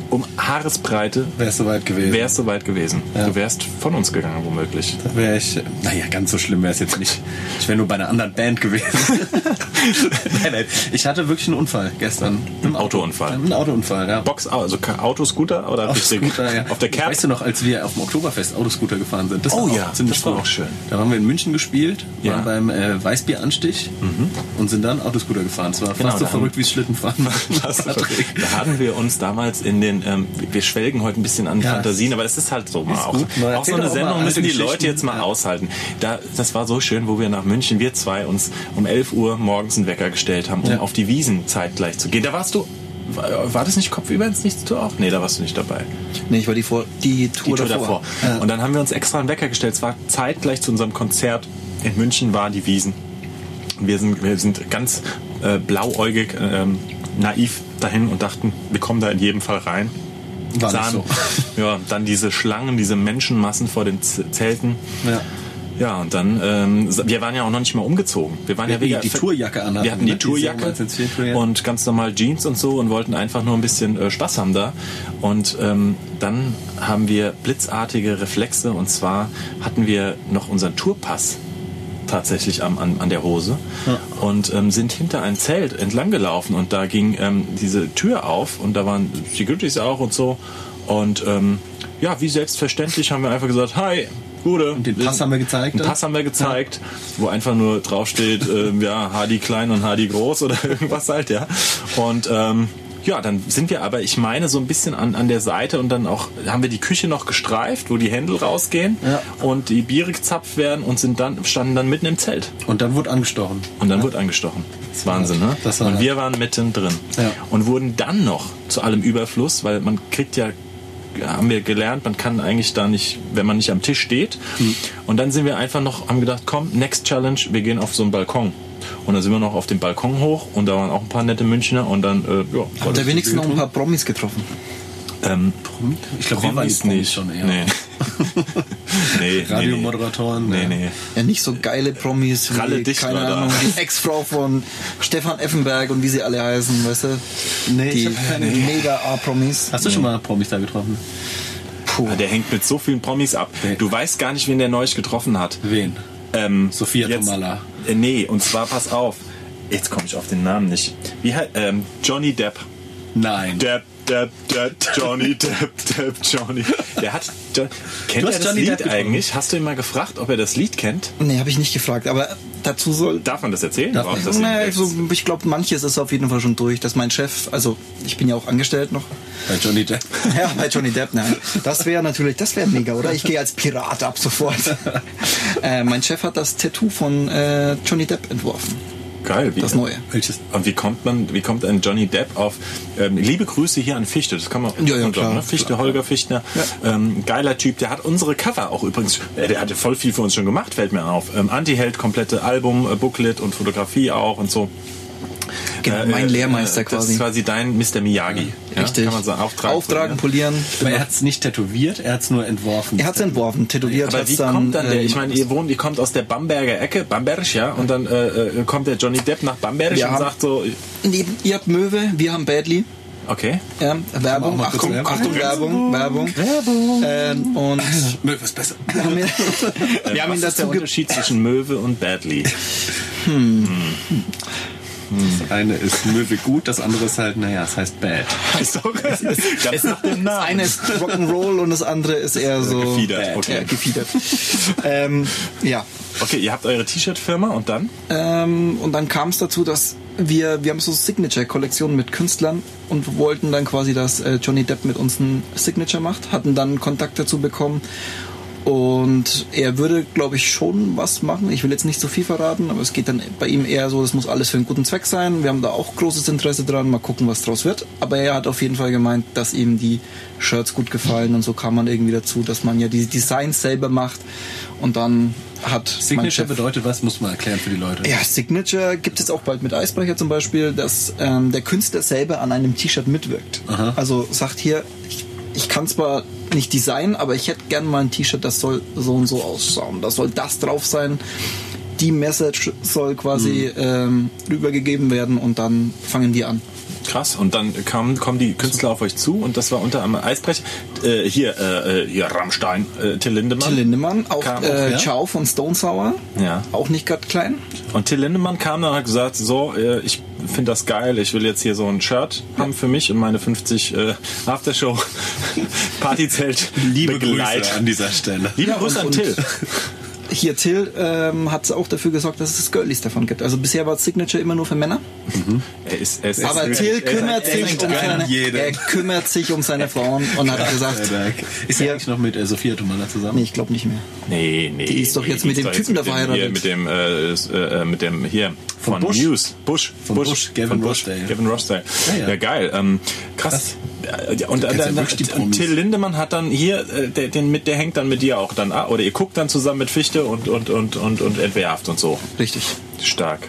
um Haaresbreite Wäre es soweit gewesen. wär's soweit gewesen. Ja. Du wärst von uns gegangen, womöglich. Wäre ich, naja, ganz so schlimm wäre es jetzt nicht. Ich wäre nur bei einer anderen Band gewesen. [LAUGHS] nein, nein. Ich hatte wirklich einen Unfall gestern. Ein Autounfall. Ein Autounfall, ja. Box, also Autoscooter oder? Autoscooter, ja. auf der Kerb? Weißt du noch, als wir auf dem Oktoberfest Autoscooter gefahren sind? Das Oh war ja, ziemlich das war cool. auch schön. Da waren wir in München gespielt, Ja. waren beim äh, Weißbieranstich und sind dann Autoscooter gefahren. Es war Genau, fast so verrückt wie Schlittenfahren. Das, [LAUGHS] Patrick. da haben wir uns damals in den, ähm, wir schwelgen heute ein bisschen an Ja. Fantasien, aber es ist halt so mal auch. Auch so eine Sendung müssen die. Leute jetzt mal Ja. aushalten. Da, das war so schön, wo wir nach München, wir zwei, uns um 11 Uhr morgens einen Wecker gestellt haben, um Ja. auf die Wiesen zeitgleich zu gehen. Da warst du war, das nicht Kopfüber ins Nichts Tour auch? Nee, da warst du nicht dabei. Nee, ich war die, vor, die Die Tour, Tour davor. davor. Und dann haben wir uns extra einen Wecker gestellt. Es war zeitgleich zu unserem Konzert. In München waren die Wiesen. Wir sind, wir sind ganz äh, blauäugig, ähm, naiv dahin und dachten, wir kommen da in jedem Fall rein. War Sahen, so. [LAUGHS] ja, dann diese Schlangen, diese Menschenmassen vor den Z Zelten. Ja. Ja, und dann, ähm, wir waren ja auch noch nicht mal umgezogen. Wir waren Wir ja wieder die Tourjacke anhatten, Wir hatten die ne? Tourjacke- und ganz normal Jeans und so und wollten einfach nur ein bisschen äh, Spaß haben da. Und ähm, dann haben wir blitzartige Reflexe und zwar hatten wir noch unseren Tourpass tatsächlich am, an, an der Hose und ähm, sind hinter ein Zelt entlang gelaufen und da ging ähm, diese Tür auf und da waren Securities auch und so und ähm, ja, wie selbstverständlich haben wir einfach gesagt, hi, Gute. Und den Pass haben wir gezeigt, Den? Pass haben wir gezeigt, wo einfach nur draufsteht, ähm, ja, Hardy klein und Hardy groß oder [LAUGHS] irgendwas halt, ja. Und ähm, ja, dann sind wir aber, ich meine, so ein bisschen an, an der Seite und dann auch, haben wir die Küche noch gestreift, wo die Händel rausgehen Ja. und die Biere gezapft werden und sind dann, standen dann mitten im Zelt. Und dann wurde angestochen. Und dann wurde angestochen. Das ist Wahnsinn, ne? Das war und wir waren mittendrin. Ja. Und wurden dann noch zu allem Überfluss, weil man kriegt ja, haben wir gelernt, man kann eigentlich da nicht, wenn man nicht am Tisch steht. Hm. Und dann sind wir einfach noch, haben gedacht, komm, next Challenge, wir gehen auf so einen Balkon. Und dann sind wir noch auf den Balkon hoch und da waren auch ein paar nette Münchner und dann, äh, ja, Habt ihr wenigstens noch ein paar Promis getroffen? ähm, Ich glaube, Promis Promis nicht. schon eher. [LAUGHS] Nee. nee, Radiomoderatoren. Nee, ja. nee. Ja, nicht so geile Promis wie, Ralle Dichtler keine. Ahnung, die Ex-Frau von Stefan Effenberg und wie sie alle heißen, weißt du? Nee, ich die hab keine- [LAUGHS] mega A-Promis. Hast du schon mal Promis da getroffen? Ja, der hängt mit so vielen Promis ab. Du weißt gar nicht, wen der neulich getroffen hat. Wen? Ähm, Sophia jetzt. Äh, nee, und zwar, pass auf. Jetzt komme ich auf den Namen nicht. Wie heißt, ähm, Johnny Depp. Nein. Depp, Depp, Depp, Johnny Depp, Depp, Johnny. Der hat, jo kennt Du er das Johnny Lied eigentlich? Hast du ihn mal gefragt, ob er das Lied kennt? Nee, habe ich nicht gefragt, aber dazu soll. Darf man das erzählen? Darf man. das Lied also, ich glaube, manches ist auf jeden Fall schon durch, dass mein Chef, also ich bin ja auch angestellt noch. Bei Johnny Depp. [LAUGHS] Ja, bei Johnny Depp, nein. Das wäre natürlich, das wäre mega, oder? Ich gehe als Pirat ab sofort. [LAUGHS] äh, mein Chef hat das Tattoo von äh, Johnny Depp entworfen. Geil. Wie, Das Neue. Welches? Und wie kommt man, wie kommt ein Johnny Depp auf, ähm, liebe Grüße hier an Fichte, das kann man Ja, ja, klar, ne? Fichte, Holger Fichtner, ähm, geiler Typ, der hat unsere Cover auch übrigens, äh, der hatte voll viel für uns schon gemacht, fällt mir auf. Ähm, Anti-Held, komplette Album, äh, Booklet und Fotografie auch und so. Genau, mein Lehrmeister Das quasi. ist quasi dein Mr. Miyagi. Ja, Richtig. Kann man sagen, Auftrag. Auftragen, polieren. Aber er hat es nicht tätowiert, er hat es nur entworfen. Er hat es entworfen, tätowiert Aber wie dann. kommt dann der, äh, ich meine, ihr wohnt, ihr kommt aus der Bamberger Ecke, Bamberg, ja, und dann äh, äh, kommt der Johnny Depp nach Bamberg Wir und haben- sagt so, neben, ihr habt Möwe, wir haben Badly. okay, Ja, Werbung, Achtung, Werbung? Achtung, Werbung, Werbung. Werbung. Ähm, und [LAUGHS] Möwe ist besser. wir haben, ihn- [LAUGHS] wir haben was ihn ist der dazu Unterschied zwischen Möwe und Badly? Das eine ist Möwe gut, das andere ist halt, naja, es heißt bad. Heißt auch [LAUGHS] ganz nach dem Das eine ist Rock'n'Roll und das andere ist eher so Gefiedert, okay. Ja, gefiedert. ähm, ja. Okay, ihr habt eure T-Shirt-Firma und dann? Ähm, und dann kam es dazu, dass wir, wir haben so Signature-Kollektionen mit Künstlern und wollten dann quasi, dass äh, Johnny Depp mit uns ein Signature macht, hatten dann Kontakt dazu bekommen und er würde, glaube ich, schon was machen. Ich will jetzt nicht so viel verraten, aber es geht dann bei ihm eher so, das muss alles für einen guten Zweck sein. Wir haben da auch großes Interesse dran, mal gucken, was draus wird. Aber er hat auf jeden Fall gemeint, dass ihm die Shirts gut gefallen und so kam man irgendwie dazu, dass man ja die Designs selber macht und dann hat Signature bedeutet was, muss man erklären für die Leute. ja, Signature gibt es jetzt auch bald mit Eisbrecher zum Beispiel, dass ähm, der Künstler selber an einem T-Shirt mitwirkt. Aha. Also sagt hier, ich, ich kann zwar nicht designen, aber ich hätte gern mal ein T-Shirt, das soll so und so ausschauen. Da soll das drauf sein. Die Message soll quasi ähm, rübergegeben werden und dann fangen wir an. Krass. Und dann kamen, kommen die Künstler auf euch zu und das war unter anderem Eisbrecher. Äh, hier, äh, äh, hier Rammstein, äh, Till Lindemann. Till Lindemann, auch, Kam äh, ja? Ciao von Stone Sour, Ja. auch nicht gerade klein. Und Till Lindemann kam dann und hat gesagt, so, äh, ich finde das geil, ich will jetzt hier so ein Shirt haben für mich und meine 50 äh, Aftershow [LAUGHS] Partyzelt Liebe Begleit. Grüße an dieser Stelle. Liebe Ja, Grüße an Till. Hier Till ähm, hat auch dafür gesorgt, dass es Girlies davon gibt. Also bisher war Signature immer nur für Männer. Er ist, er ist Aber er Till er kümmert sich um seine, jedem. er kümmert sich um seine Frauen und hat gesagt, Ist er eigentlich noch mit äh, Sophia Tomala zusammen? nee, ich glaube nicht mehr. Nee, nee. Die ist doch jetzt die mit dem Typen da mit dem, verheiratet. Hier, mit dem, äh, s- äh, mit dem, hier, von, Bush? News. Bush. Von Bush, Gavin von Bush. Rossdale. Gavin Rossdale. Ja, Ja, ja. geil. Ähm, krass. Äh, Und, kennst ja dann, die und. Till Lindemann hat dann hier, äh, der, den mit, der hängt dann mit dir auch dann, ah, oder ihr guckt dann zusammen mit Fichte und, und, und, und, und entwerft und so. Richtig. Stark.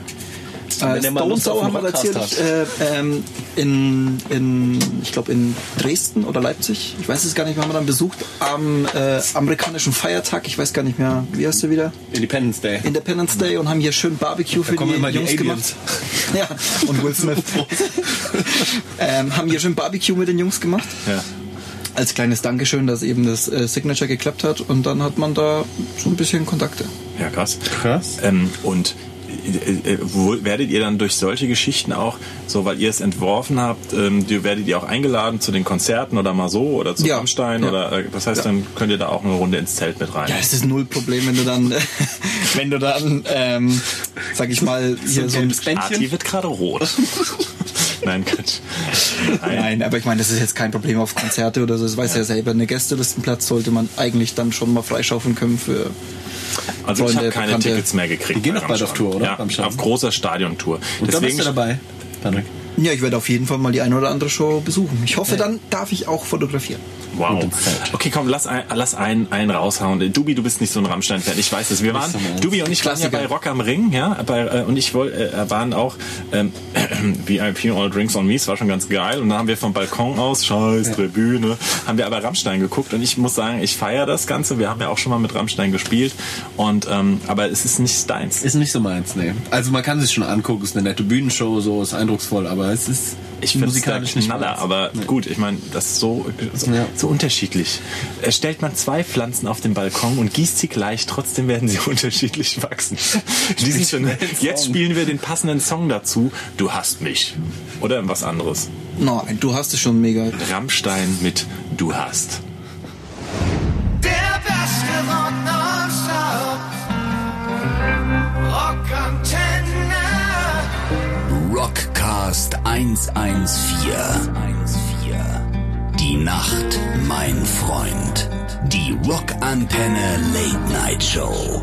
Äh, Stone Sour haben wir erzählt, äh, ähm, in, in, ich glaube in Dresden oder Leipzig, ich weiß es gar nicht, mehr, haben wir dann besucht, am äh, amerikanischen Feiertag, ich weiß gar nicht mehr, wie heißt der wieder? Independence Day. Independence Day und haben hier schön Barbecue für kommen die immer die Jungs Aliens. gemacht. [LAUGHS] Ja, und Will Smith. [LAUGHS] ähm, haben hier schön Barbecue mit den Jungs gemacht. Ja. Als kleines Dankeschön, dass eben das äh, Signature geklappt hat und dann hat man da so ein bisschen Kontakte. Ja, krass. Krass. Ähm, und werdet ihr dann durch solche Geschichten auch, so weil ihr es entworfen habt, ähm, die, werdet ihr auch eingeladen zu den Konzerten oder mal so oder zu Ja, Rammstein ja. oder äh, was heißt Ja. dann könnt ihr da auch eine Runde ins Zelt mit rein? Ja, es ist null Problem, wenn du dann, [LAUGHS] wenn du dann, ähm, sag ich mal, hier so ein Bändchen. Arti wird gerade rot. [LAUGHS] Nein, Quatsch. Nein. Nein, aber ich meine, das ist jetzt kein Problem auf Konzerte oder so. Das weiß ja, selber. Eine Gästelistenplatz sollte man eigentlich dann schon mal freischaufeln können für. Also ich Freunde, habe keine Bekannte. Tickets mehr gekriegt. Die gehen doch bald auf. Tour, oder? Ja, auf großer Stadiontour. Und da bist du dabei, Patrick. Ja, ich werde auf jeden Fall mal die eine oder andere Show besuchen. Ich hoffe, dann darf ich auch fotografieren. Wow. Okay, komm, lass, ein, lass einen, einen raushauen. Dubi, du bist nicht so ein Rammstein-Fan. Ich weiß es. Wir waren. Dubi und ich waren ja bei Rock am Ring, ja, bei, äh, und ich woll, äh, waren auch ähm, [CLEARS THROAT] VIP All Drinks on Me. Es war schon ganz geil. Und dann haben wir vom Balkon aus, scheiß Tribüne, haben wir aber Rammstein geguckt. Und ich muss sagen, ich feiere das Ganze. Wir haben ja auch schon mal mit Rammstein gespielt. Und ähm, aber es ist nicht deins. Ist nicht so meins, nee. Also man kann sich schon angucken, ist eine nette Bühnenshow, so ist eindrucksvoll, aber es ist Ich finde es musikalisch nicht Knaller, aber Nee. gut, ich meine, das ist so, so, Ja. so unterschiedlich. Stellt man zwei Pflanzen auf den Balkon und gießt sie gleich, trotzdem werden sie [LAUGHS] unterschiedlich wachsen. Sinne, jetzt spielen wir den passenden Song dazu. Du hast mich. Oder was anderes. Nein, du hast es schon mega. Rammstein mit Du hast. Der beste Rock. Rockantenne. Rockcast 114. Die Nacht, mein Freund. Die Rockantenne Late Night Show.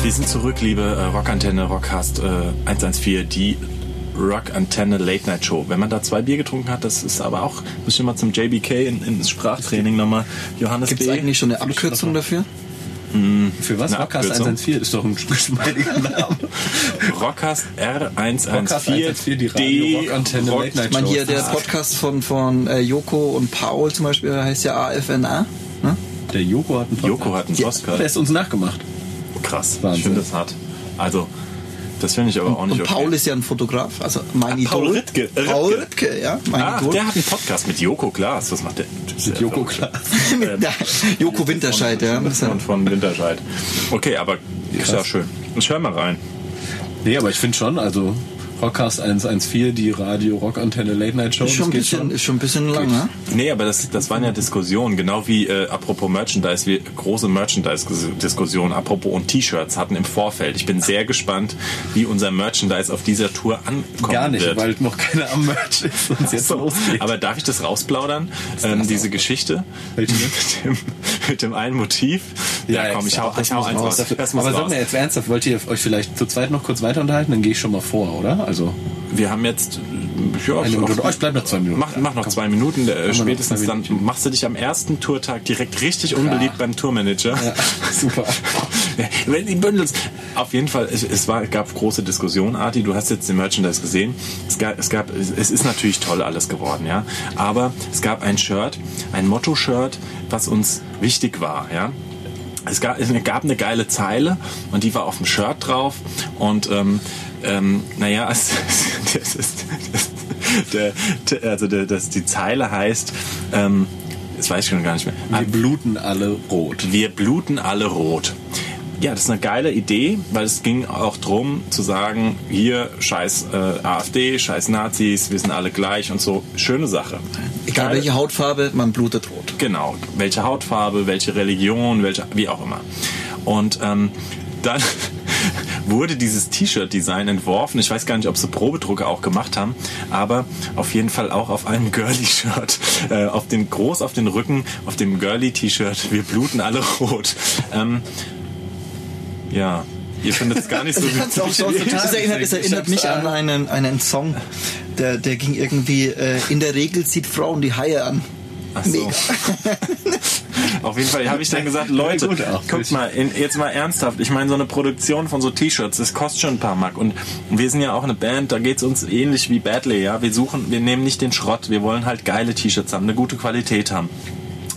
Wir sind zurück, liebe äh, Rockantenne, Rockcast äh, 114, die Rockantenne Late Night Show. Wenn man da zwei Bier getrunken hat, das ist aber auch, muss ich mal zum JBK in, ins Sprachtraining nochmal. Johannes Gibt es B. eigentlich schon eine Abkürzung dafür? Für was? Rockcast Abkürzung? 114 ist doch ein geschmeidiger Name. Rockcast R114 Rockcast 114, die Radio Rockantenne Rock- Late Night Ich meine, hier Show. der Podcast von, von äh, Joko und Paul zum Beispiel heißt ja AFNA. Ne? Der Joko hat einen Podcast. Joko hat einen Der Podcast. ist uns nachgemacht. Krass. Wahnsinn. Ich finde das hart. Also, das finde ich aber auch nicht Und Paul ist ja ein Fotograf, also mein Ah, Paul Idol. Rittke. Paul Rittke. Ja, mein Ach, Idol. der hat einen Podcast mit Joko Klaas. Was macht der? Mit Joko. Mit der [LAUGHS] [LAUGHS] Joko Winterscheid, ja. Ja Von, Winterscheid. Okay, aber ist ja schön. Ich hör mal rein. Nee, aber ich finde schon, also Rockcast 114, die Radio Rockantenne Late Night Show. ist schon, ein das geht bisschen, ist schon ein bisschen lang, ne? Nee, aber das, das waren ja Diskussionen, genau wie äh, apropos Merchandise, wir große Merchandise-Diskussionen, apropos und T-Shirts hatten im Vorfeld. Ich bin sehr gespannt, wie unser Merchandise auf dieser Tour ankommen Gar nicht, wird. weil noch keiner am Merch ist und es jetzt So, losgeht. aber darf ich das rausplaudern? Ähm, diese Geschichte mit dem, mit dem einen Motiv. Ja, komm, ich hau, ich hau eins raus. Das aber raus. sag mir jetzt ernsthaft, wollt ihr euch vielleicht zu zweit noch kurz weiter unterhalten? Dann gehe ich schon mal vor, oder? Also, Wir haben jetzt ja, Eine Minute. Oh, ich bleib noch zwei Minuten. Mach, mach noch zwei Minuten. Äh, spätestens dann Minuten. machst du dich am ersten Tourtag direkt richtig unbeliebt beim Tourmanager. ja, [LAUGHS] super. [LAUGHS] Wenn die Bündels. Auf jeden Fall, es, es war, gab große Diskussionen, Arti. Du hast jetzt den Merchandise gesehen. Es gab, es gab, es ist natürlich toll alles geworden, ja. Aber es gab ein Shirt, ein Motto-Shirt, was uns wichtig war, ja. Es gab, es gab eine geile Zeile und die war auf dem Shirt drauf und ähm, ähm, naja, [LAUGHS] das ist, das, der, also der, das, die Zeile heißt, ähm, das weiß ich schon gar nicht mehr. Wir bluten alle rot. Wir bluten alle rot. Ja, das ist eine geile Idee, weil es ging auch drum zu sagen, hier scheiß äh, AfD, scheiß Nazis, wir sind alle gleich und so. Schöne Sache. Egal Geil. welche Hautfarbe, man blutet rot. Genau, welche Hautfarbe, welche Religion, welche, wie auch immer. Und ähm, dann wurde dieses T-Shirt-Design entworfen. Ich weiß gar nicht, ob sie Probedrucke auch gemacht haben, aber auf jeden Fall auch auf einem Girly-Shirt. [LAUGHS] Äh, auf dem groß auf den Rücken, auf dem Girly-T-Shirt. Wir bluten alle rot. Ähm, ja, ihr findet es gar nicht so [LAUGHS] Das, auch so, witzig. das erinnert, das erinnert mich an einen, einen Song, der, der ging irgendwie, äh, in der Regel zieht Frauen die Haie an. Ach so. Mega. [LAUGHS] Auf jeden Fall habe ich dann gesagt, Leute, guckt mal, in, jetzt mal ernsthaft. Ich meine, so eine Produktion von so T-Shirts, das kostet schon ein paar Mark. Und wir sind ja auch eine Band, da geht's uns ähnlich wie Badly, ja. Wir suchen, wir nehmen nicht den Schrott, wir wollen halt geile T-Shirts haben, eine gute Qualität haben.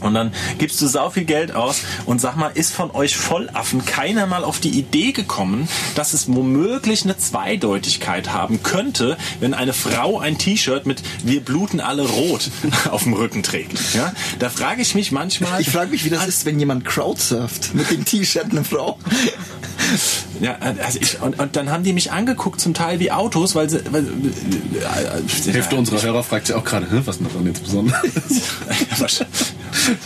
Und dann gibst du sau viel Geld aus und sag mal, ist von euch Vollaffen keiner mal auf die Idee gekommen, dass es womöglich eine Zweideutigkeit haben könnte, wenn eine Frau ein T-Shirt mit Wir bluten alle rot [LAUGHS] auf dem Rücken trägt. Ja? Da frage ich mich manchmal. Ich frage mich, wie das ist, wenn jemand Crowdsurft mit dem T-Shirt eine Frau. Ja, also ich, und, und dann haben die mich angeguckt zum Teil wie Autos, weil sie. Weil, äh, Die Hälfte unserer Hörer fragt sich auch gerade, "Hä, was ist daran jetzt besonders? [LAUGHS]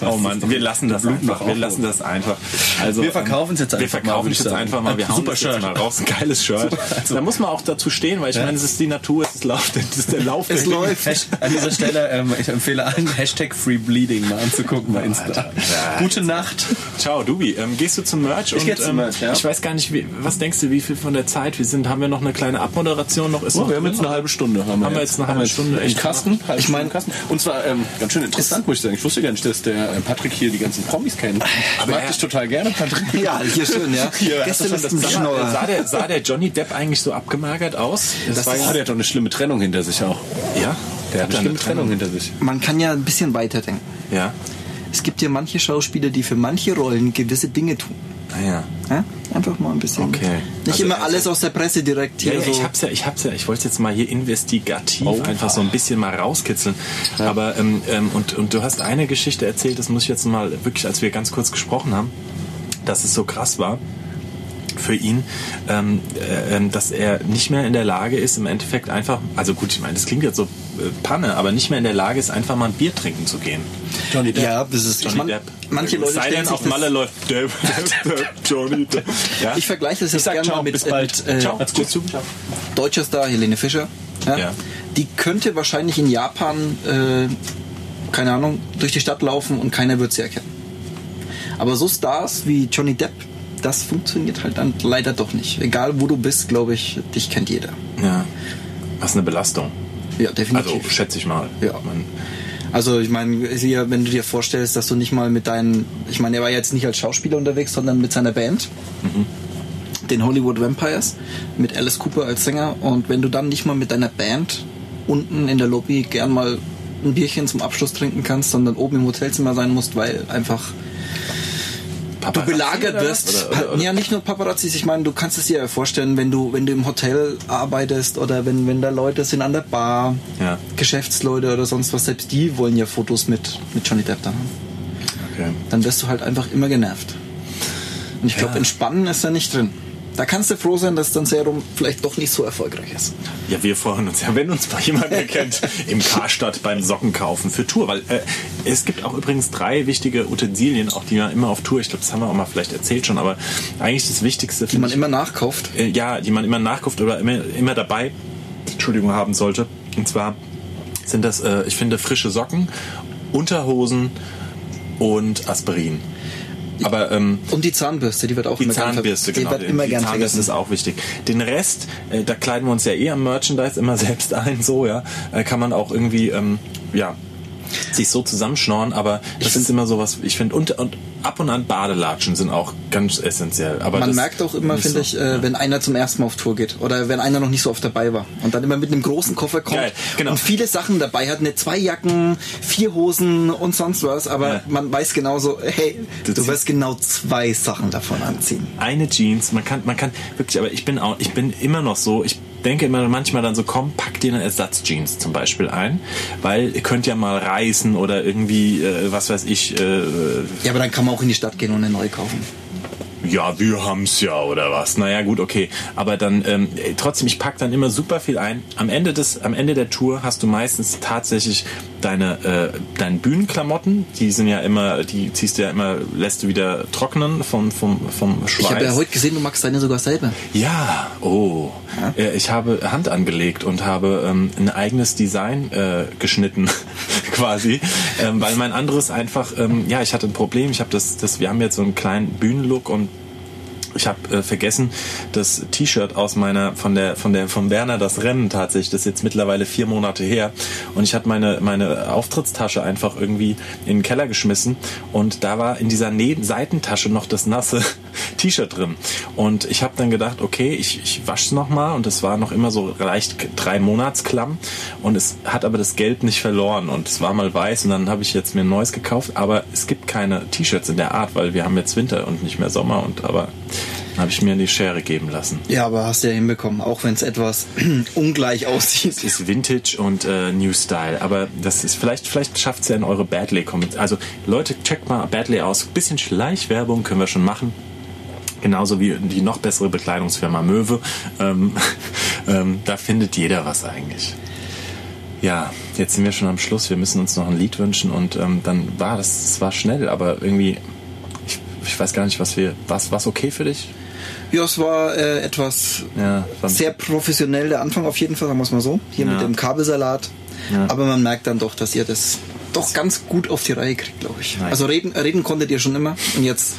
oh Mann, wir lassen das einfach. Wir lassen das einfach. Also, Wir verkaufen's jetzt ähm, Wir einfach mal, verkaufen würde es ich jetzt einfach mal. Wir hauen Super das jetzt Shirt. mal raus. Ein geiles Shirt. Also- Da muss man auch dazu stehen, weil ich meine, es ist die Natur, es ist, Lauf, [LAUGHS] das ist der Lauf. Es läuft. An dieser Stelle, ähm, ich empfehle allen Hashtag Free Bleeding mal anzugucken bei Insta. Gute Nacht. Ciao, Dubi. Ähm, gehst du zum Merch? Ich und, geh zum ähm, Merch, ja. Ich weiß gar nicht, wie, was denkst du, wie viel von der Zeit wir sind? Haben wir noch eine kleine Abmoderation? Noch ist Oh, noch wir haben jetzt eine halbe Stunde. Haben wir, Haben wir jetzt eine halbe Stunde, echt Kasten? Ich mein- Stunde Kasten. Und zwar ähm, ganz schön interessant, muss ich sagen. Ich wusste gar nicht, dass der äh, Patrick hier die ganzen Promis kennt. Ich mag er- dich total gerne, Patrick. [LAUGHS] Ja, hier schön, ja. [LAUGHS] Hier, Gestern das mal, Schnorrer. sah, der, sah der Johnny Depp eigentlich so abgemagert aus? Das, war Ah, ja, der hat doch eine schlimme Trennung hinter sich auch. ja, Der hat eine schlimme Trennung hinter sich. Man kann ja ein bisschen weiterdenken. Ja. Es gibt ja manche Schauspieler, die für manche Rollen gewisse Dinge tun. Naja. Ja? Einfach mal ein bisschen. Okay. Nicht Also- immer alles aus der Presse direkt Ja, hier ja, so. ich hab's ja, ich hab's ja, ich wollte jetzt mal hier investigativ Oh. einfach so ein bisschen mal rauskitzeln. Aber ähm, ähm, und, und du hast eine Geschichte erzählt, das muss ich jetzt mal wirklich, als wir ganz kurz gesprochen haben, dass es so krass war für ihn, ähm, äh, ähm, dass er nicht mehr in der Lage ist, im Endeffekt einfach, also gut, ich meine, das klingt jetzt so Panne, aber nicht mehr in der Lage ist, einfach mal ein Bier trinken zu gehen. Johnny Depp. ja, das ist. Johnny mein, Depp. Manche Leute Sei denn, sich auf Malle läuft Depp, Depp, Depp, Johnny Depp. Ja? Ich vergleiche das jetzt gerne mal mit, bis äh, bald. mit äh, Ciao. Gut. deutscher Star Helene Fischer. Ja? Ja. Die könnte wahrscheinlich in Japan, äh, keine Ahnung, durch die Stadt laufen und keiner wird sie erkennen. Aber so Stars wie Johnny Depp, das funktioniert halt dann leider doch nicht. Egal wo du bist, glaube ich, dich kennt jeder. ja. Was eine Belastung. Ja, definitiv. Also schätze ich mal. Ja. Man, Also ich meine, wenn du dir vorstellst, dass du nicht mal mit deinen, ich meine, er war jetzt nicht als Schauspieler unterwegs, sondern mit seiner Band, den Hollywood Vampires, mit Alice Cooper als Sänger. Und wenn du dann nicht mal mit deiner Band unten in der Lobby gern mal ein Bierchen zum Abschluss trinken kannst, sondern oben im Hotelzimmer sein musst, weil einfach du belagert wirst. Oder, oder, oder? Ja, nicht nur Paparazzis. Ich meine, du kannst es dir ja vorstellen, wenn du, wenn du im Hotel arbeitest oder wenn, wenn da Leute sind an der Bar, Ja. Geschäftsleute oder sonst was, selbst die wollen ja Fotos mit, mit Johnny Depp dann haben. Okay. Dann wirst du halt einfach immer genervt. Und ich glaube, Ja. entspannen ist da nicht drin. Da kannst du froh sein, dass dein Serum vielleicht doch nicht so erfolgreich ist. Ja, wir freuen uns ja, wenn uns mal jemand erkennt [LAUGHS] im Karstadt beim Sockenkaufen für Tour. Weil äh, es gibt auch übrigens drei wichtige Utensilien, auch die man immer auf Tour, ich glaube, das haben wir auch mal vielleicht erzählt schon, aber eigentlich das Wichtigste, Die man ich, immer nachkauft. äh, ja, die man immer nachkauft oder immer, immer dabei, Entschuldigung, haben sollte. Und zwar sind das, äh, ich finde, frische Socken, Unterhosen und Aspirin. Aber ähm, Und die Zahnbürste, die wird auch die immer gern Zahnbürste, die genau. wird immer die gern Zahnbürste ist vergessen. auch wichtig. Den Rest, äh, da kleiden wir uns ja eh am Merchandise immer [LAUGHS] selbst ein, so, ja. Äh, kann man auch irgendwie, ähm, ja, sich so zusammenschnorren, aber das ist immer sowas, ich finde, und, und ab und an Badelatschen sind auch ganz essentiell. Aber Man merkt auch immer, finde so. ich, äh, wenn einer zum ersten Mal auf Tour geht oder wenn einer noch nicht so oft dabei war und dann immer mit einem großen Koffer kommt Geil, genau. und viele Sachen dabei hat, ne zwei Jacken, vier Hosen und sonst was, aber Ja. man weiß genauso, hey, Du du wirst genau zwei Sachen davon anziehen. eine Jeans, man kann, man kann wirklich, aber ich bin auch, ich bin immer noch so, ich denke immer manchmal dann so, komm, pack dir eine Ersatzjeans zum Beispiel ein, weil ihr könnt ja mal reißen oder irgendwie, äh, was weiß ich, äh, Ja, aber dann kann man auch in die Stadt gehen und eine neue kaufen. ja, wir haben's ja oder was. Naja, gut, okay. Aber dann ähm, trotzdem, ich pack dann immer super viel ein. Am Ende des, am Ende der Tour hast du meistens tatsächlich deine, äh, deine Bühnenklamotten. Die sind ja immer, die ziehst du ja immer, lässt du wieder trocknen vom, vom, vom Schweiß. Ich habe ja heute gesehen, du magst deine sogar selber. Ja, oh. Äh, Ich habe Hand angelegt und habe ähm, ein eigenes Design äh, geschnitten, [LAUGHS] quasi. Ähm, weil mein anderes einfach, ähm, ja, ich hatte ein Problem. Ich habe das, das, wir haben jetzt so einen kleinen Bühnenlook und ich habe äh, vergessen das T-Shirt aus meiner von der von der von Werner das Rennen tatsächlich das ist jetzt mittlerweile vier Monate her. Und ich hatte meine meine Auftrittstasche einfach irgendwie in den Keller geschmissen. Und da war in dieser Neben Seitentasche noch das nasse [LAUGHS] T-Shirt drin. Und ich habe dann gedacht okay ich, ich wasche es noch mal. Und es war noch immer so leicht drei Monatsklamm und es hat aber das Gelb nicht verloren. Und es war mal weiß. Und dann habe ich jetzt mir ein neues gekauft. Aber es gibt keine T-Shirts in der Art weil wir haben jetzt Winter und nicht mehr Sommer. Und aber habe ich mir die Schere geben lassen. Ja, aber hast du ja hinbekommen, auch wenn es etwas [CLEARS THROAT] ungleich aussieht. Es ist Vintage und äh, New Style, aber das ist vielleicht vielleicht schafft es ja in eure Badley Comments. Also Leute, checkt mal Badley aus. Bisschen Schleichwerbung können wir schon machen. Genauso wie die noch bessere Bekleidungsfirma Möwe. Ähm, [LAUGHS] ähm, da findet jeder was eigentlich. Ja, jetzt sind wir schon am Schluss. Wir müssen uns noch ein Lied wünschen und ähm, dann war das, das war schnell, aber irgendwie, ich, ich weiß gar nicht, was wir, was, was okay für dich? Ja, es war äh, etwas Ja, sehr professionell der Anfang auf jeden Fall, sagen wir es mal so. Hier Ja. mit dem Kabelsalat. Ja. Aber man merkt dann doch, dass ihr das doch ganz gut auf die Reihe kriegt, glaube ich. Nein. Also reden, reden konntet ihr schon immer und jetzt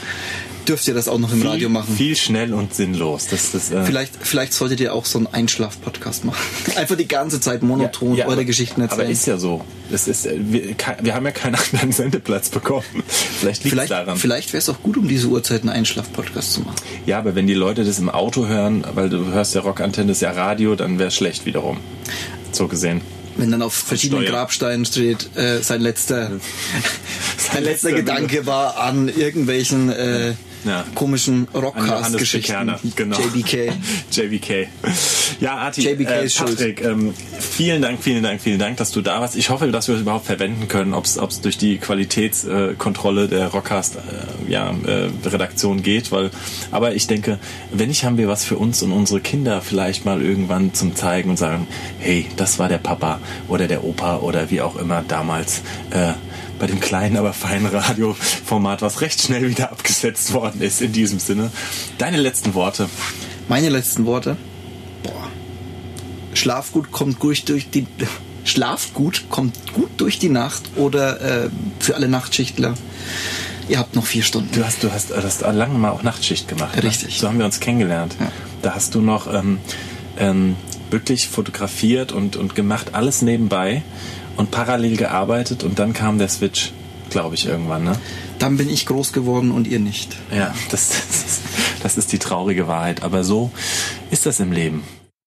dürft ihr das auch noch im Radio machen. Viel schnell und sinnlos. Das, das, äh, Vielleicht, vielleicht solltet ihr auch so einen Einschlaf-Podcast machen. [LAUGHS] Einfach die ganze Zeit monoton eure aber- Geschichten erzählen. Aber ist ja so. Das ist, äh, wir, wir haben ja keinen [LAUGHS] anderen Sendeplatz bekommen. Vielleicht liegt vielleicht daran. vielleicht wäre es auch gut, um diese Uhrzeit einen Einschlaf-Podcast zu machen. Ja, aber wenn die Leute das im Auto hören, weil du hörst ja Rockantenne, das ist ja Radio, dann wäre es schlecht wiederum. So gesehen. Wenn dann auf verschiedenen Steuern. Grabsteinen steht, äh, sein letzter, [LAUGHS] sein letzter letzter Gedanke war an irgendwelchen äh, Ja. komischen Rockcast-Geschichten. Genau. JBK. [LAUGHS] JBK. Ja, Arti, JBK äh. Patrick, ähm, vielen Dank, vielen Dank, vielen Dank, dass du da warst. Ich hoffe, dass wir es überhaupt verwenden können, ob es durch die Qualitätskontrolle äh, der Rockcast äh, ja, äh, Redaktion geht, weil aber ich denke, wenn nicht, haben wir was für uns und unsere Kinder vielleicht mal irgendwann zum zeigen und sagen, hey, das war der Papa oder der Opa oder wie auch immer damals äh, bei dem kleinen, aber feinen Radioformat, was recht schnell wieder abgesetzt worden ist. In diesem Sinne, deine letzten Worte. Meine letzten Worte. Boah. Schlafgut kommt gut durch die Schlafgut kommt gut durch die Nacht oder äh, für alle Nachtschichtler. Ihr habt noch vier Stunden. Du hast, du hast, du hast lange mal auch Nachtschicht gemacht. Ne? Richtig. So haben wir uns kennengelernt. Ja. Da hast du noch ähm, ähm, wirklich fotografiert und, und gemacht, alles nebenbei und parallel gearbeitet und dann kam der Switch, glaube ich, irgendwann. Ne? Dann bin ich groß geworden und ihr nicht. Ja, das, [LAUGHS] das, ist, das ist die traurige Wahrheit. Aber so ist das im Leben.